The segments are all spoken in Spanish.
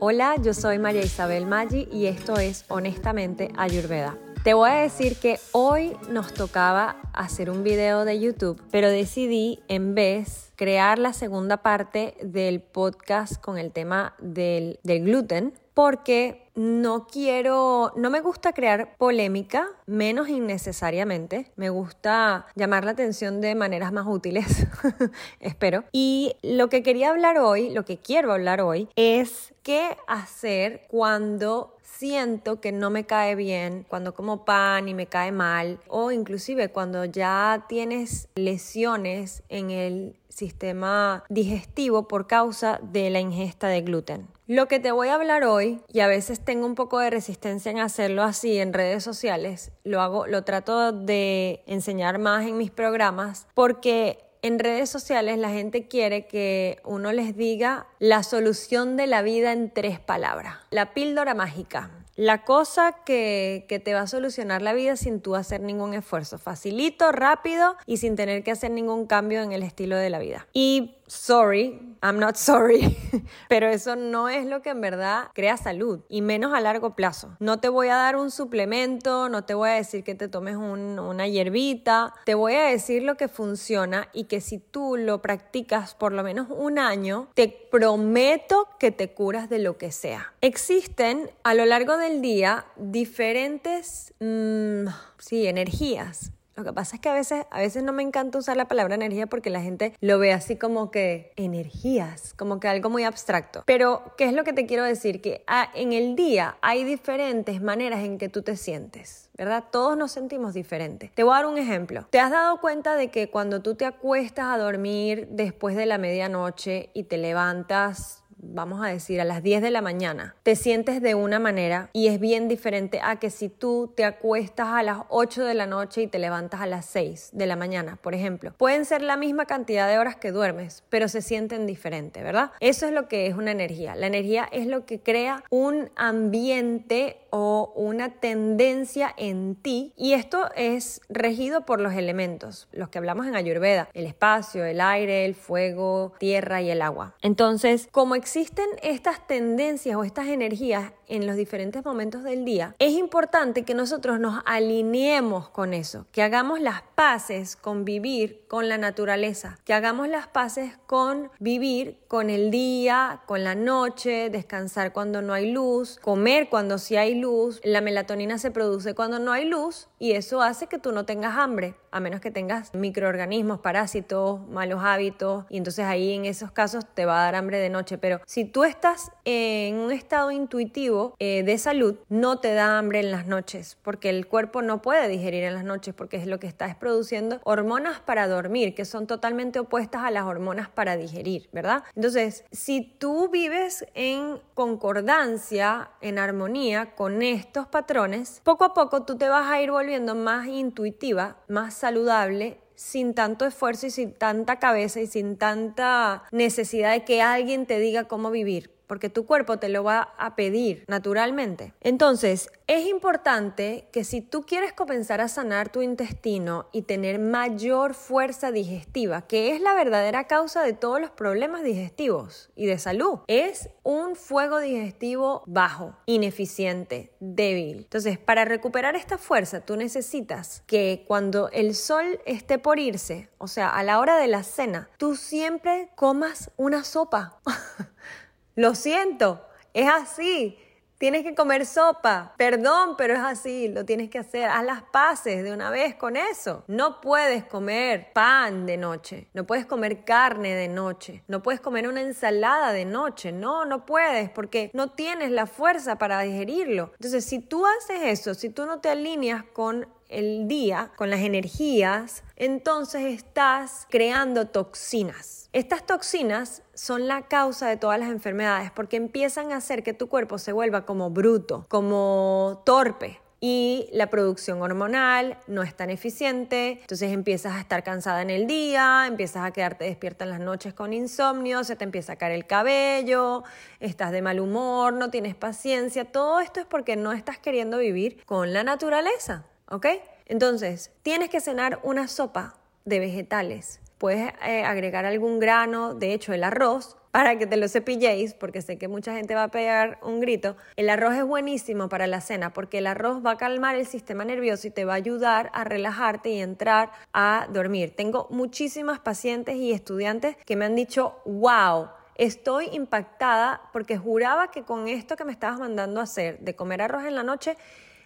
Hola, yo soy María Isabel Maggi y esto es Honestamente Ayurveda. Te voy a decir que hoy nos tocaba hacer un video de YouTube, pero decidí en vez crear la segunda parte del podcast con el tema del, del gluten porque no quiero, no me gusta crear polémica, menos innecesariamente. Me gusta llamar la atención de maneras más útiles, espero. Y lo que quería hablar hoy, lo que quiero hablar hoy, es qué hacer cuando siento que no me cae bien, cuando como pan y me cae mal, o inclusive cuando ya tienes lesiones en el sistema digestivo por causa de la ingesta de gluten. Lo que te voy a hablar hoy, y a veces tengo un poco de resistencia en hacerlo así en redes sociales, lo hago, lo trato de enseñar más en mis programas, porque en redes sociales la gente quiere que uno les diga la solución de la vida en tres palabras. La píldora mágica. La cosa que, que, te va a solucionar la vida sin tú hacer ningún esfuerzo. Facilito, rápido y sin tener que hacer ningún cambio en el estilo de la vida. Y sorry, I'm not sorry, pero eso no es lo que en verdad crea salud y menos a largo plazo. No te voy a dar un suplemento, no te voy a decir que te tomes una hierbita, te voy a decir lo que funciona y que si tú lo practicas por lo menos un año, te prometo que te curas de lo que sea. Existen a lo largo del día diferentes, mm, sí, energías lo que pasa es que a veces, a veces no me encanta usar la palabra energía porque la gente lo ve así como que energías, como que algo muy abstracto. Pero, ¿qué es lo que te quiero decir? Que ah, en el día hay diferentes maneras en que tú te sientes. ¿verdad? Todos nos sentimos diferentes. Te voy a dar un ejemplo. ¿Te has dado cuenta de que cuando tú te acuestas a dormir después de la medianoche y te levantas vamos a decir, a las 10 de la mañana, te sientes de una manera y es bien diferente a que si tú te acuestas a las 8 de la noche y te levantas a las 6 de la mañana, por ejemplo. Pueden ser la misma cantidad de horas que duermes, pero se sienten diferente, ¿verdad? Eso es lo que es una energía. La energía es lo que crea un ambiente o una tendencia en ti y esto es regido por los elementos, los que hablamos en Ayurveda, el espacio, el aire, el fuego, tierra y el agua. Entonces, como existen estas tendencias o estas energías en los diferentes momentos del día, es importante que nosotros nos alineemos con eso, que hagamos las paces con vivir con la naturaleza, que hagamos las paces con vivir con el día, con la noche, descansar cuando no hay luz, comer cuando sí hay luz. La melatonina se produce cuando no hay luz y eso hace que tú no tengas hambre, a menos que tengas microorganismos, parásitos, malos hábitos y entonces ahí en esos casos te va a dar hambre de noche. Pero si tú estás en un estado intuitivo eh, de salud, no te da hambre en las noches porque el cuerpo no puede digerir en las noches porque es lo que está es produciendo hormonas para dormir que son totalmente opuestas a las hormonas para digerir, ¿verdad? Entonces, si tú vives en concordancia, en armonía con estos patrones, poco a poco tú te vas a ir volviendo más intuitiva, más saludable sin tanto esfuerzo y sin tanta cabeza y sin tanta necesidad de que alguien te diga cómo vivir porque tu cuerpo te lo va a pedir naturalmente. Entonces, es importante que si tú quieres comenzar a sanar tu intestino y tener mayor fuerza digestiva, que es la verdadera causa de todos los problemas digestivos y de salud, es un fuego digestivo bajo, ineficiente, débil. Entonces, para recuperar esta fuerza, tú necesitas que cuando el sol esté por irse, o sea, a la hora de la cena, tú siempre comas una sopa. Lo siento, es así. Tienes que comer sopa. Perdón, pero es así, lo tienes que hacer. Haz las paces de una vez con eso. No puedes comer pan de noche. No puedes comer carne de noche. No puedes comer una ensalada de noche. No, no puedes porque no tienes la fuerza para digerirlo. Entonces, si tú haces eso, si tú no te alineas con el día, con las energías, entonces estás creando toxinas estas toxinas son la causa de todas las enfermedades porque empiezan a hacer que tu cuerpo se vuelva como bruto, como torpe, y la producción hormonal no es tan eficiente, entonces empiezas a estar cansada en el día, empiezas a quedarte despierta en las noches con insomnio, se te empieza a caer el cabello, estás de mal humor, no tienes paciencia, todo esto es porque no estás queriendo vivir con la naturaleza, ¿ok? Entonces, tienes que cenar una sopa de vegetales puedes eh, agregar algún grano, de hecho el arroz, para que te lo cepilléis, porque sé que mucha gente va a pegar un grito. El arroz es buenísimo para la cena porque el arroz va a calmar el sistema nervioso y te va a ayudar a relajarte y entrar a dormir. Tengo muchísimas pacientes y estudiantes que me han dicho, wow, estoy impactada porque juraba que con esto que me estabas mandando hacer, de comer arroz en la noche,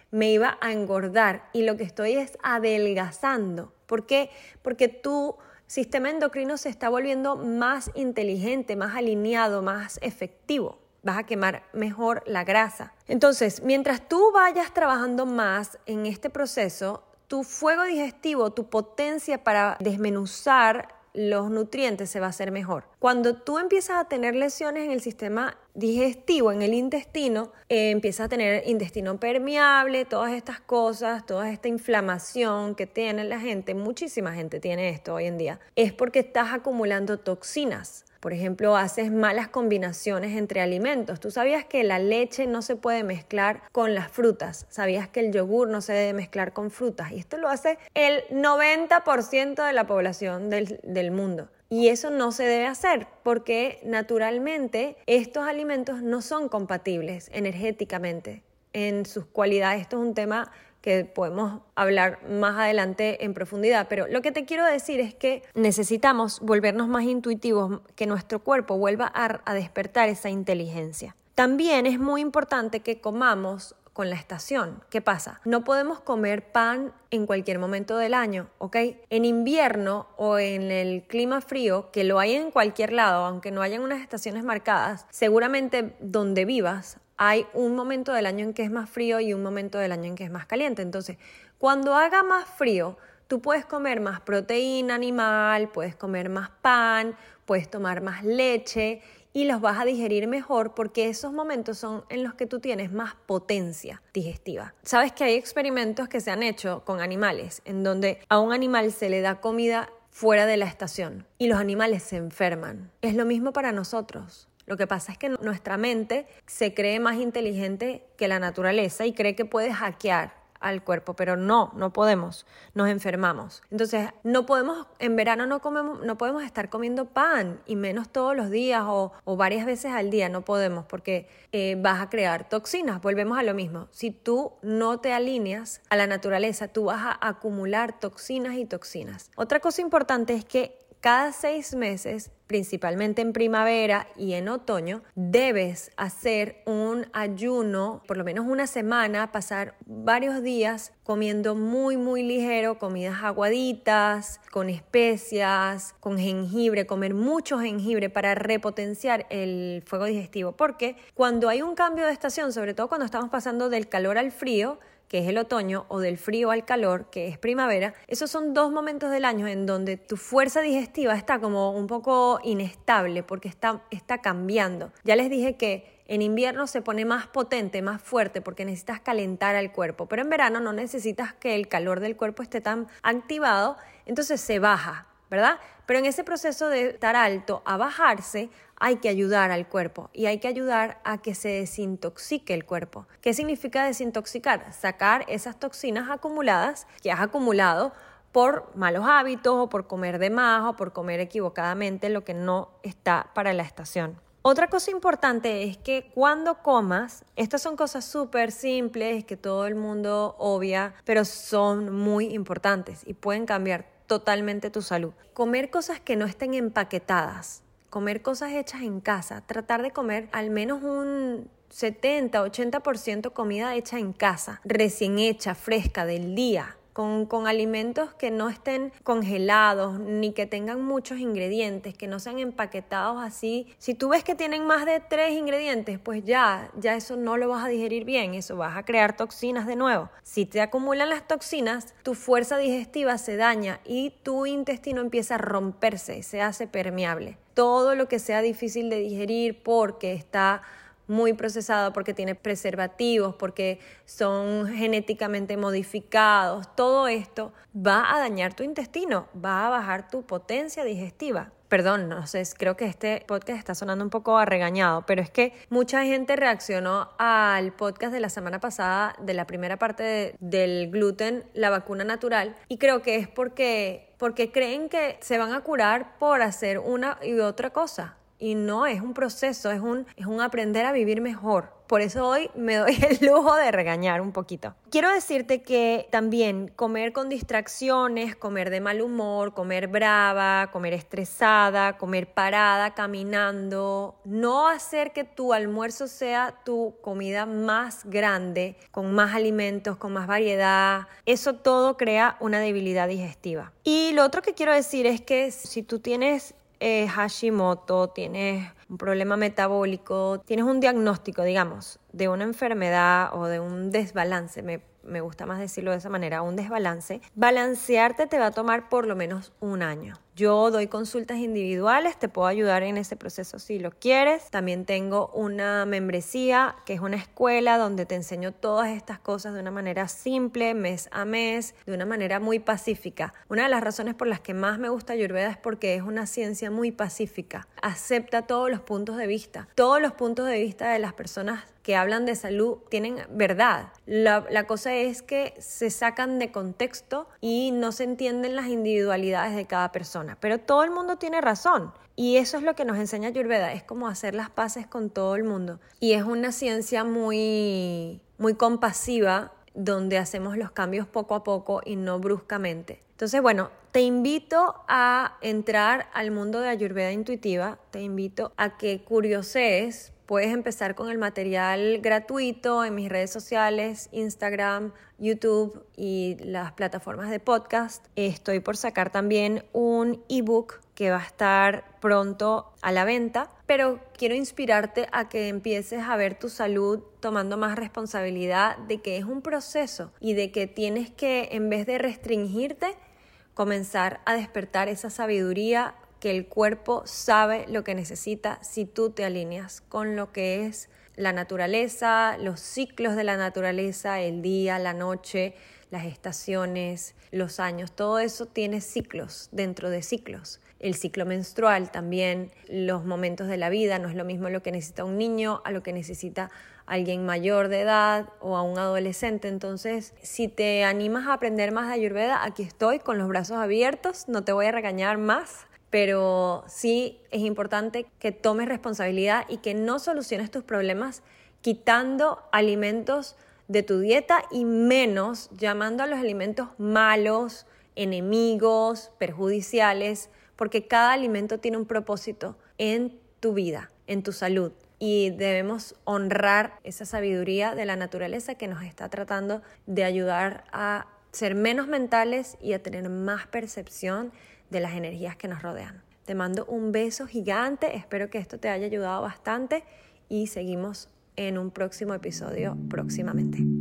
me iba a engordar y lo que estoy es adelgazando. ¿Por qué? Porque tu sistema endocrino se está volviendo más inteligente, más alineado, más efectivo. Vas a quemar mejor la grasa. Entonces, mientras tú vayas trabajando más en este proceso, tu fuego digestivo, tu potencia para desmenuzar los nutrientes se va a hacer mejor. Cuando tú empiezas a tener lesiones en el sistema digestivo, en el intestino, eh, empiezas a tener intestino permeable, todas estas cosas, toda esta inflamación que tiene la gente, muchísima gente tiene esto hoy en día, es porque estás acumulando toxinas. Por ejemplo, haces malas combinaciones entre alimentos. Tú sabías que la leche no se puede mezclar con las frutas. Sabías que el yogur no se debe mezclar con frutas. Y esto lo hace el 90% de la población del, mundo. Y eso no se debe hacer porque naturalmente estos alimentos no son compatibles energéticamente en sus cualidades. Esto es un tema que podemos hablar más adelante en profundidad, pero lo que te quiero decir es que necesitamos volvernos más intuitivos, que nuestro cuerpo vuelva a, despertar esa inteligencia. También es muy importante que comamos con la estación. ¿Qué pasa? No podemos comer pan en cualquier momento del año, ¿ok? En invierno o en el clima frío, que lo hay en cualquier lado, aunque no hayan unas estaciones marcadas, seguramente donde vivas hay un momento del año en que es más frío y un momento del año en que es más caliente. Entonces, cuando haga más frío, tú puedes comer más proteína animal, puedes comer más pan, puedes tomar más leche y los vas a digerir mejor porque esos momentos son en los que tú tienes más potencia digestiva. Sabes que hay experimentos que se han hecho con animales en donde a un animal se le da comida fuera de la estación y los animales se enferman. Es lo mismo para nosotros. Lo que pasa es que nuestra mente se cree más inteligente que la naturaleza y cree que puede hackear al cuerpo, pero no, no podemos, nos enfermamos. Entonces, no podemos, en verano no comemos, no podemos estar comiendo pan y menos todos los días o, varias veces al día, no podemos porque eh, vas a crear toxinas. Volvemos a lo mismo. Si tú no te alineas a la naturaleza, tú vas a acumular toxinas y toxinas. Otra cosa importante es que cada seis meses, principalmente en primavera y en otoño, debes hacer un ayuno, por lo menos una semana, pasar varios días comiendo muy, muy ligero, comidas aguaditas, con especias, con jengibre, comer mucho jengibre para repotenciar el fuego digestivo. Porque cuando hay un cambio de estación, sobre todo cuando estamos pasando del calor al frío, que es el otoño, o del frío al calor, que es primavera, esos son dos momentos del año en donde tu fuerza digestiva está como un poco inestable porque está, está cambiando. Ya les dije que en invierno se pone más potente, más fuerte, porque necesitas calentar al cuerpo, pero en verano no necesitas que el calor del cuerpo esté tan activado, entonces se baja, ¿verdad? Pero en ese proceso de estar alto a bajarse, hay que ayudar al cuerpo y hay que ayudar a que se desintoxique el cuerpo. ¿Qué significa desintoxicar? Sacar esas toxinas acumuladas que has acumulado por malos hábitos o por comer de más o por comer equivocadamente lo que no está para la estación. Otra cosa importante es que cuando comas, estas son cosas súper simples que todo el mundo obvia, pero son muy importantes y pueden cambiar totalmente tu salud. Comer cosas que no estén empaquetadas comer cosas hechas en casa, tratar de comer al menos un 70, 80% comida hecha en casa, recién hecha, fresca, del día. Con, con, alimentos que no estén congelados ni que tengan muchos ingredientes, que no sean empaquetados así. Si tú ves que tienen más de tres ingredientes, pues ya, ya eso no lo vas a digerir bien, eso vas a crear toxinas de nuevo. Si te acumulan las toxinas, tu fuerza digestiva se daña y tu intestino empieza a romperse, se hace permeable todo lo que sea difícil de digerir porque está muy procesado, porque tiene preservativos, porque son genéticamente modificados, todo esto va a dañar tu intestino, va a bajar tu potencia digestiva. Perdón, no sé, creo que este podcast está sonando un poco arregañado, pero es que mucha gente reaccionó al podcast de la semana pasada, de la primera parte del gluten, la vacuna natural, y creo que es porque porque creen que se van a curar por hacer una y otra cosa. Y no, es un proceso, es un, es un aprender a vivir mejor. Por eso hoy me doy el lujo de regañar un poquito. Quiero decirte que también comer con distracciones, comer de mal humor, comer brava, comer estresada, comer parada, caminando, no hacer que tu almuerzo sea tu comida más grande, con más alimentos, con más variedad, eso todo crea una debilidad digestiva. Y lo otro que quiero decir es que si tú tienes eh, Hashimoto, tienes un problema metabólico, tienes un diagnóstico, digamos, de una enfermedad o de un desbalance, me me gusta más decirlo de esa manera, un desbalance, balancearte te va a tomar por lo menos un año. Yo doy consultas individuales, te puedo ayudar en ese proceso si lo quieres. También tengo una membresía que es una escuela donde te enseño todas estas cosas de una manera simple, mes a mes, de una manera muy pacífica. Una de las razones por las que más me gusta Ayurveda es porque es una ciencia muy pacífica. Acepta todos los puntos de vista. Todos los puntos de vista de las personas que hablan de salud tienen verdad. La, la, cosa es que se sacan de contexto y no se entienden las individualidades de cada persona. Pero todo el mundo tiene razón. Y eso es lo que nos enseña Ayurveda, es como hacer las paces con todo el mundo. Y es una ciencia muy, muy compasiva donde hacemos los cambios poco a poco y no bruscamente. Entonces, bueno, te invito a entrar al mundo de Ayurveda intuitiva, te invito a que curiosees Puedes empezar con el material gratuito en mis redes sociales, Instagram, YouTube y las plataformas de podcast. Estoy por sacar también un ebook que va a estar pronto a la venta, pero quiero inspirarte a que empieces a ver tu salud tomando más responsabilidad de que es un proceso y de que tienes que, en vez de restringirte, comenzar a despertar esa sabiduría que el cuerpo sabe lo que necesita si tú te alineas con lo que es la naturaleza, los ciclos de la naturaleza, el día, la noche, las estaciones, los años, todo eso tiene ciclos dentro de ciclos. El ciclo menstrual también, los momentos de la vida, no es lo mismo lo que necesita un niño a lo que necesita alguien mayor de edad o a un adolescente. Entonces, si te animas a aprender más de Ayurveda, aquí estoy con los brazos abiertos, no te voy a regañar más pero sí es importante que tomes responsabilidad y que no soluciones tus problemas quitando alimentos de tu dieta y menos llamando a los alimentos malos, enemigos, perjudiciales, porque cada alimento tiene un propósito en tu vida, en tu salud. Y debemos honrar esa sabiduría de la naturaleza que nos está tratando de ayudar a ser menos mentales y a tener más percepción de las energías que nos rodean. Te mando un beso gigante, espero que esto te haya ayudado bastante y seguimos en un próximo episodio próximamente.